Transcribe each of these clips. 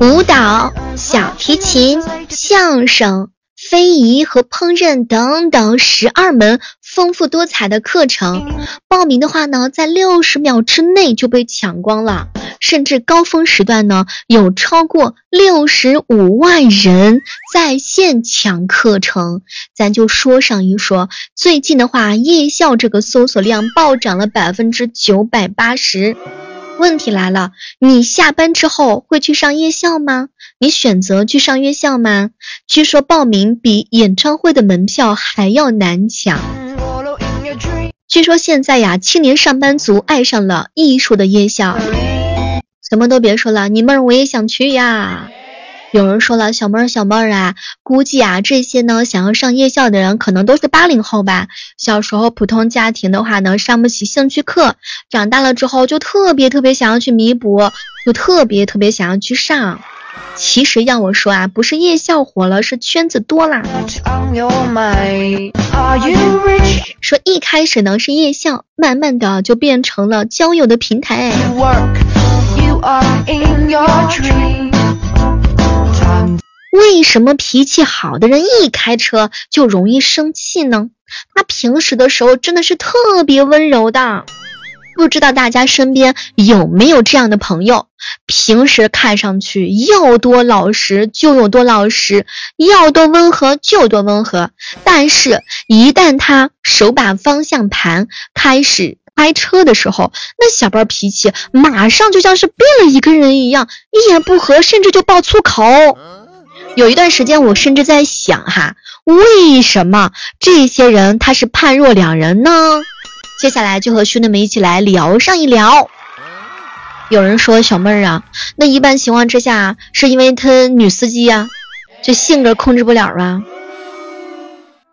舞蹈、小提琴、相声。非遗和烹饪等等十二门丰富多彩的课程，报名的话呢，在六十秒之内就被抢光了，甚至高峰时段呢，有超过六十五万人在线抢课程。咱就说上一说，最近的话，夜校这个搜索量暴涨了百分之九百八十。问题来了，你下班之后会去上夜校吗？你选择去上夜校吗？据说报名比演唱会的门票还要难抢。据说现在呀，青年上班族爱上了艺术的夜校。什么都别说了，你妹儿我也想去呀。有人说了，小妹儿小妹儿啊，估计啊这些呢想要上夜校的人可能都是八零后吧。小时候普通家庭的话呢，上不起兴趣课，长大了之后就特别特别想要去弥补，就特别特别想要去上。其实要我说啊，不是夜校火了，是圈子多啦。说一开始呢是夜校，慢慢的就变成了交友的平台。you are in your dream 为什么脾气好的人一开车就容易生气呢？他平时的时候真的是特别温柔的，不知道大家身边有没有这样的朋友？平时看上去要多老实就有多老实，要多温和就有多温和，但是，一旦他手把方向盘开始开车的时候，那小班脾气马上就像是变了一个人一样，一言不合甚至就爆粗口。有一段时间，我甚至在想哈，为什么这些人他是判若两人呢？接下来就和兄弟们一起来聊上一聊。有人说小妹儿啊，那一般情况之下是因为他女司机呀，这性格控制不了啊。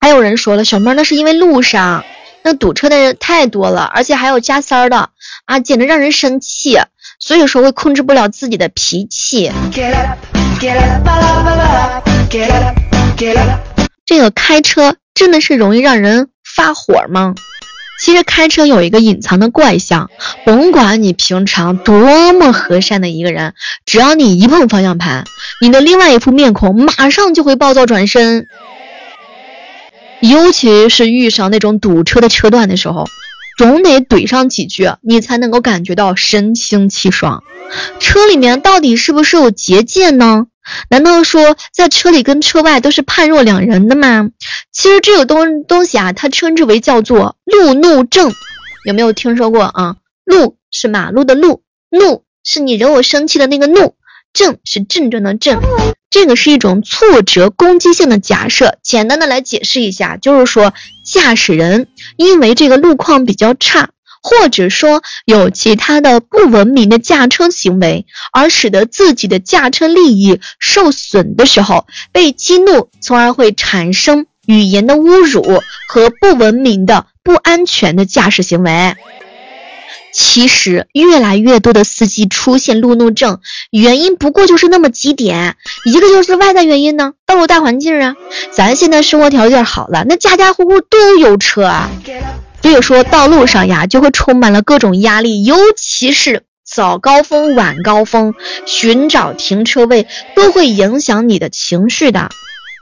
还有人说了，小妹儿那是因为路上那堵车的人太多了，而且还有加塞儿的啊，简直让人生气，所以说会控制不了自己的脾气。这个开车真的是容易让人发火吗？其实开车有一个隐藏的怪象，甭管你平常多么和善的一个人，只要你一碰方向盘，你的另外一副面孔马上就会暴躁转身。尤其是遇上那种堵车的车段的时候。总得怼上几句，你才能够感觉到神清气爽。车里面到底是不是有结界呢？难道说在车里跟车外都是判若两人的吗？其实这个东东西啊，它称之为叫做路怒症，有没有听说过啊？路是马路的路，怒是你惹我生气的那个怒，症是症状的症。这个是一种挫折攻击性的假设，简单的来解释一下，就是说驾驶人因为这个路况比较差，或者说有其他的不文明的驾车行为，而使得自己的驾车利益受损的时候，被激怒，从而会产生语言的侮辱和不文明的不安全的驾驶行为。其实越来越多的司机出现路怒症，原因不过就是那么几点，一个就是外在原因呢，道路大环境啊，咱现在生活条件好了，那家家户户都有车啊，所以说道路上呀就会充满了各种压力，尤其是早高峰、晚高峰，寻找停车位都会影响你的情绪的。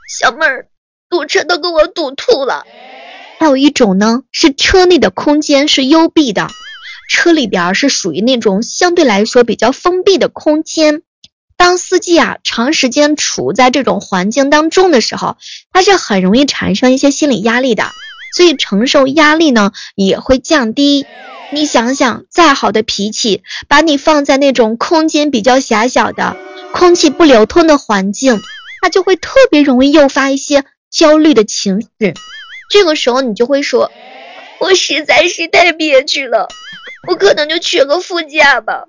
小妹儿，堵车都给我堵吐了。还有一种呢，是车内的空间是幽闭的。车里边是属于那种相对来说比较封闭的空间，当司机啊长时间处在这种环境当中的时候，他是很容易产生一些心理压力的，所以承受压力呢也会降低。你想想，再好的脾气，把你放在那种空间比较狭小的、空气不流通的环境，它就会特别容易诱发一些焦虑的情绪。这个时候你就会说，我实在是太憋屈了。我可能就缺个副驾吧。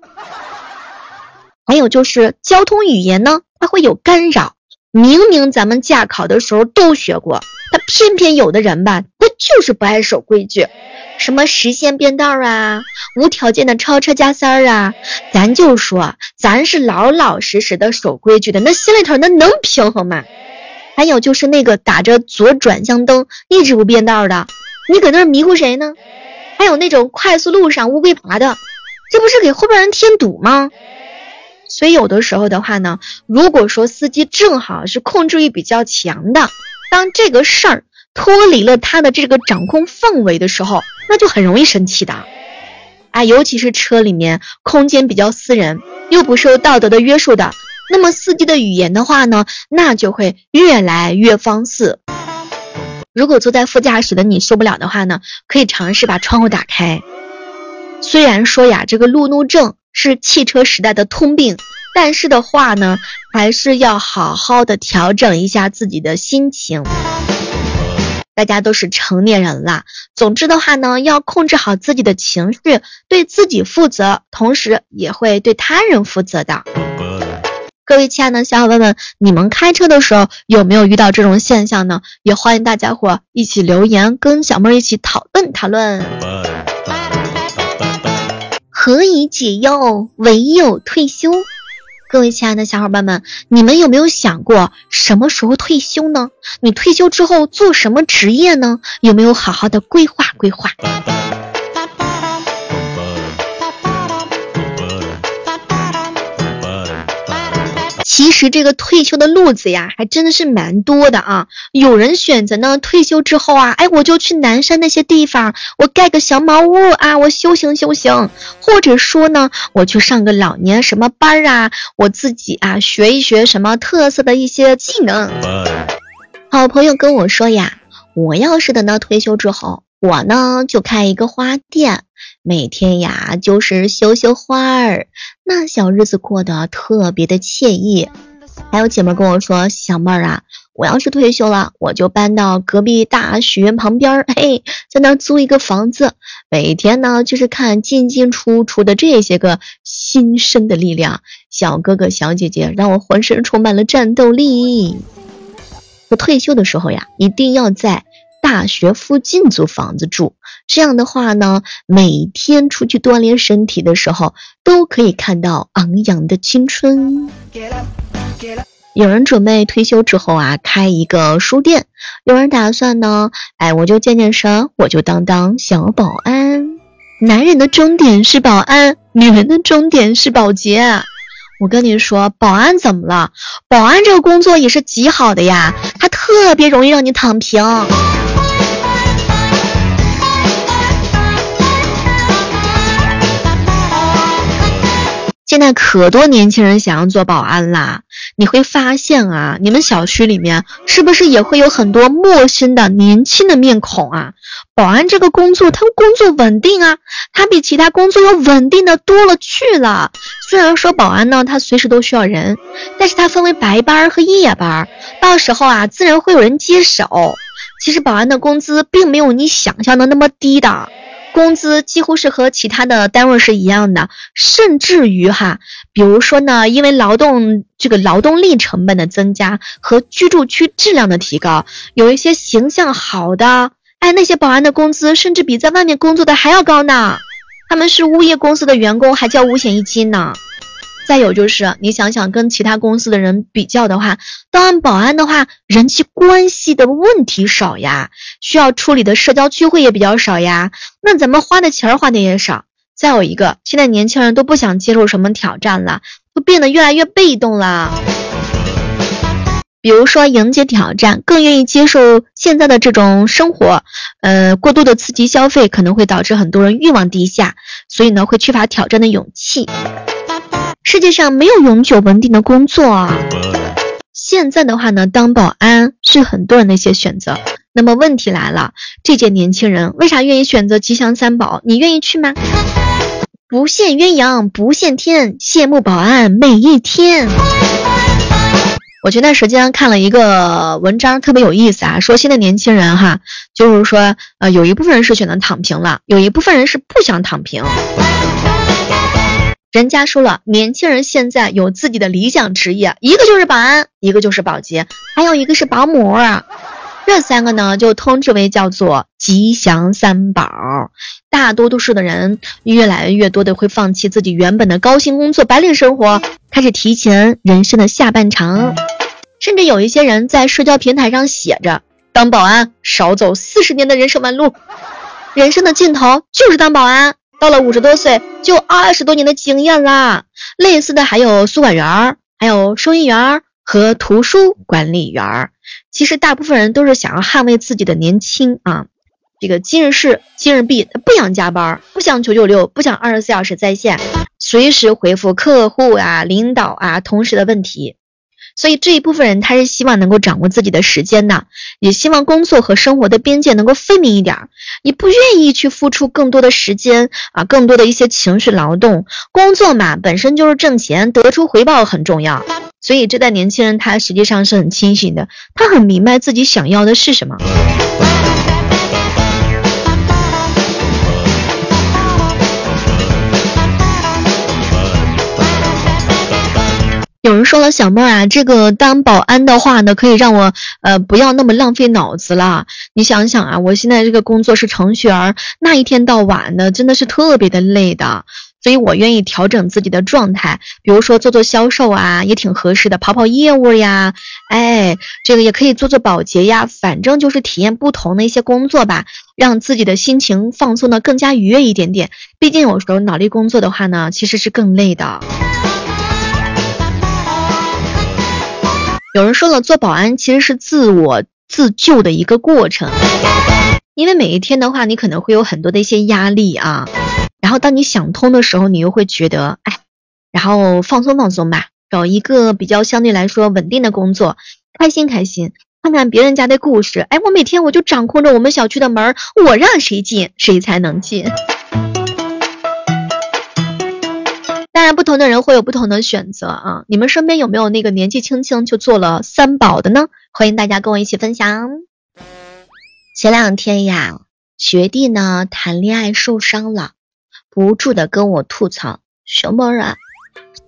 还有就是交通语言呢，它会有干扰。明明咱们驾考的时候都学过，偏偏有的人吧，他就是不爱守规矩。什么实线变道啊，无条件的超车加塞儿啊，咱就说咱是老老实实的守规矩的，那心里头那能平衡吗？还有就是那个打着左转向灯一直不变道的，你搁那迷糊谁呢？还有那种快速路上乌龟爬的，这不是给后边人添堵吗？所以有的时候的话呢，如果说司机正好是控制欲比较强的，当这个事儿脱离了他的这个掌控范围的时候，那就很容易生气的。啊，尤其是车里面空间比较私人，又不受道德的约束的，那么司机的语言的话呢，那就会越来越放肆。如果坐在副驾驶的你受不了的话呢，可以尝试把窗户打开。虽然说呀，这个路怒症是汽车时代的通病，但是的话呢，还是要好好的调整一下自己的心情。大家都是成年人了，总之的话呢，要控制好自己的情绪，对自己负责，同时也会对他人负责的。各位亲爱的小伙伴们，你们开车的时候有没有遇到这种现象呢？也欢迎大家伙一起留言，跟小妹一起讨论讨论。何以解忧，唯有退休。各位亲爱的小伙伴们，你们有没有想过什么时候退休呢？你退休之后做什么职业呢？有没有好好的规划规划？其实这个退休的路子呀，还真的是蛮多的啊。有人选择呢，退休之后啊，哎，我就去南山那些地方，我盖个小茅屋啊，我修行修行。或者说呢，我去上个老年什么班啊，我自己啊学一学什么特色的一些技能。好朋友跟我说呀，我要是等到退休之后，我呢就开一个花店。每天呀，就是修修花儿，那小日子过得特别的惬意。还有姐妹跟我说，小妹儿啊，我要是退休了，我就搬到隔壁大学旁边，嘿，在那租一个房子，每天呢就是看进进出出的这些个新生的力量，小哥哥小姐姐，让我浑身充满了战斗力。我退休的时候呀，一定要在。大学附近租房子住，这样的话呢，每天出去锻炼身体的时候，都可以看到昂扬的青春。有人准备退休之后啊，开一个书店；有人打算呢，哎，我就健健身，我就当当小保安。男人的终点是保安，女人的终点是保洁。我跟你说，保安怎么了？保安这个工作也是极好的呀，它特别容易让你躺平。现在可多年轻人想要做保安啦！你会发现啊，你们小区里面是不是也会有很多陌生的年轻的面孔啊？保安这个工作，它工作稳定啊，它比其他工作要稳定的多了去了。虽然说保安呢，他随时都需要人，但是他分为白班和夜班，到时候啊，自然会有人接手。其实保安的工资并没有你想象的那么低的。工资几乎是和其他的单位是一样的，甚至于哈，比如说呢，因为劳动这个劳动力成本的增加和居住区质量的提高，有一些形象好的，哎，那些保安的工资甚至比在外面工作的还要高呢。他们是物业公司的员工，还交五险一金呢。再有就是，你想想跟其他公司的人比较的话，当保安的话，人际关系的问题少呀，需要处理的社交聚会也比较少呀，那咱们花的钱花的也少。再有一个，现在年轻人都不想接受什么挑战了，都变得越来越被动了。比如说迎接挑战，更愿意接受现在的这种生活，呃，过度的刺激消费可能会导致很多人欲望低下，所以呢，会缺乏挑战的勇气。世界上没有永久稳定的工作啊。现在的话呢，当保安是很多人的一些选择。那么问题来了，这届年轻人为啥愿意选择吉祥三宝？你愿意去吗？不羡鸳鸯不羡天，羡慕保安每一天。我前段时间看了一个文章，特别有意思啊，说现在年轻人哈，就是说呃，有一部分人是选择躺平了，有一部分人是不想躺平。人家说了，年轻人现在有自己的理想职业，一个就是保安，一个就是保洁，还有一个是保姆。这三个呢，就称之为叫做吉祥三宝。大多数的人越来越多的会放弃自己原本的高薪工作、白领生活，开始提前人生的下半场。甚至有一些人在社交平台上写着：“当保安少走四十年的人生弯路，人生的尽头就是当保安。”到了五十多岁就二十多年的经验啦。类似的还有宿管员儿，还有收银员儿和图书管理员儿。其实大部分人都是想要捍卫自己的年轻啊。这个今日事今日毕，不想加班，不想九九六，不想二十四小时在线，随时回复客户啊、领导啊、同事的问题。所以这一部分人他是希望能够掌握自己的时间的，也希望工作和生活的边界能够分明一点，你不愿意去付出更多的时间啊，更多的一些情绪劳动。工作嘛，本身就是挣钱，得出回报很重要。所以这代年轻人他实际上是很清醒的，他很明白自己想要的是什么。说了，小妹儿啊，这个当保安的话呢，可以让我呃不要那么浪费脑子了。你想想啊，我现在这个工作是程序员，那一天到晚的真的是特别的累的，所以我愿意调整自己的状态，比如说做做销售啊，也挺合适的，跑跑业务呀，哎，这个也可以做做保洁呀，反正就是体验不同的一些工作吧，让自己的心情放松的更加愉悦一点点。毕竟有时候脑力工作的话呢，其实是更累的。有人说了，做保安其实是自我自救的一个过程，因为每一天的话，你可能会有很多的一些压力啊。然后当你想通的时候，你又会觉得，哎，然后放松放松吧，找一个比较相对来说稳定的工作，开心开心，看看别人家的故事。哎，我每天我就掌控着我们小区的门，我让谁进，谁才能进。当然，不同的人会有不同的选择啊！你们身边有没有那个年纪轻轻就做了三宝的呢？欢迎大家跟我一起分享。前两天呀，学弟呢谈恋爱受伤了，不住的跟我吐槽：“小妹儿啊，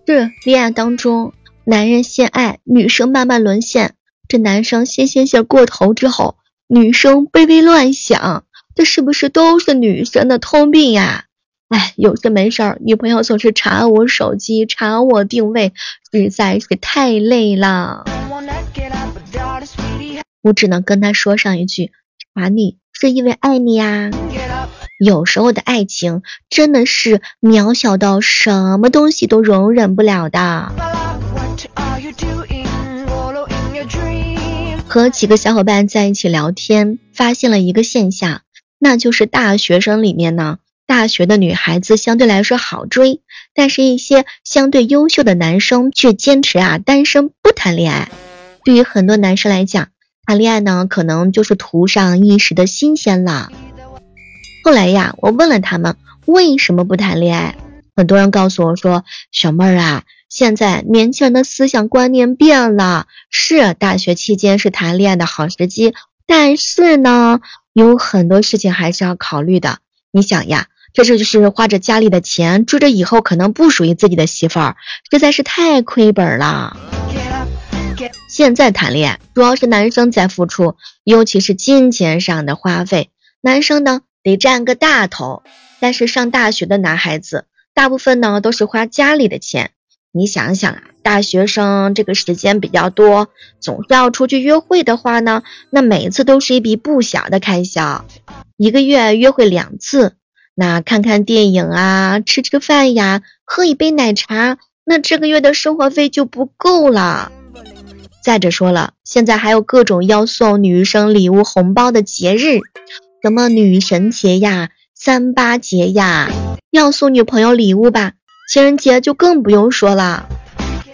这恋爱当中，男人先爱，女生慢慢沦陷。这男生先先先过头之后，女生卑微乱想，这是不是都是女生的通病呀？”哎，有事没事，女朋友总是查我手机，查我定位，实在是太累了。我只能跟他说上一句：查你是因为爱你呀。有时候的爱情真的是渺小到什么东西都容忍不了的。和几个小伙伴在一起聊天，发现了一个现象，那就是大学生里面呢。大学的女孩子相对来说好追，但是一些相对优秀的男生却坚持啊单身不谈恋爱。对于很多男生来讲，谈恋爱呢可能就是图上一时的新鲜了。后来呀，我问了他们为什么不谈恋爱，很多人告诉我说：“小妹儿啊，现在年轻人的思想观念变了，是大学期间是谈恋爱的好时机，但是呢，有很多事情还是要考虑的。你想呀。”这这就是花着家里的钱追着以后可能不属于自己的媳妇儿，实在是太亏本了。现在谈恋爱主要是男生在付出，尤其是金钱上的花费，男生呢得占个大头。但是上大学的男孩子大部分呢都是花家里的钱。你想想啊，大学生这个时间比较多，总是要出去约会的话呢，那每一次都是一笔不小的开销，一个月约会两次。那看看电影啊，吃吃饭呀，喝一杯奶茶，那这个月的生活费就不够了。再者说了，现在还有各种要送女生礼物红包的节日，什么女神节呀、三八节呀，要送女朋友礼物吧？情人节就更不用说了，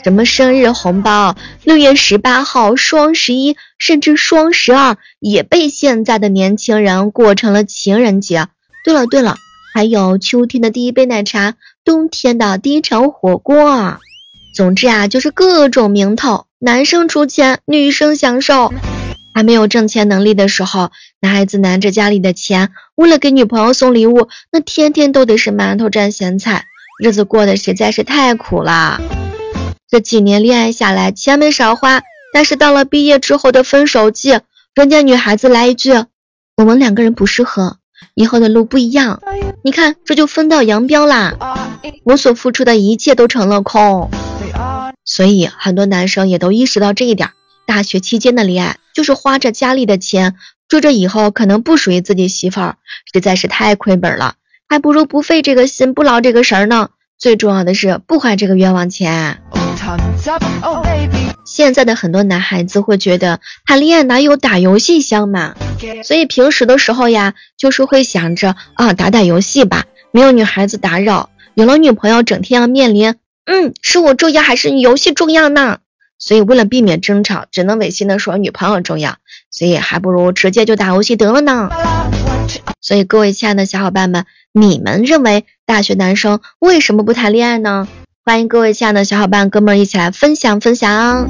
什么生日红包，六月十八号、双十一，甚至双十二，也被现在的年轻人过成了情人节。对了对了。还有秋天的第一杯奶茶，冬天的第一场火锅。总之啊，就是各种名头，男生出钱，女生享受。还没有挣钱能力的时候，男孩子拿着家里的钱，为了给女朋友送礼物，那天天都得是馒头蘸咸菜，日子过得实在是太苦了。这几年恋爱下来，钱没少花，但是到了毕业之后的分手季，人家女孩子来一句：“我们两个人不适合。”以后的路不一样，你看这就分道扬镳啦。我所付出的一切都成了空，所以很多男生也都意识到这一点。大学期间的恋爱就是花着家里的钱，追着以后可能不属于自己媳妇儿，实在是太亏本了。还不如不费这个心，不劳这个神呢。最重要的是不花这个冤枉钱。现在的很多男孩子会觉得谈恋爱哪有打游戏香嘛，所以平时的时候呀，就是会想着啊打打游戏吧，没有女孩子打扰。有了女朋友，整天要面临，嗯，是我重要还是游戏重要呢？所以为了避免争吵，只能违心的说女朋友重要，所以还不如直接就打游戏得了呢。所以各位亲爱的小伙伴们，你们认为大学男生为什么不谈恋爱呢？欢迎各位亲爱的小伙伴哥们儿一起来分享分享。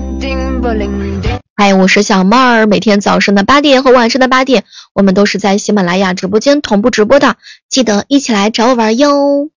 欢迎，我是小妹儿，每天早上的八点和晚上的八点，我们都是在喜马拉雅直播间同步直播的，记得一起来找我玩哟。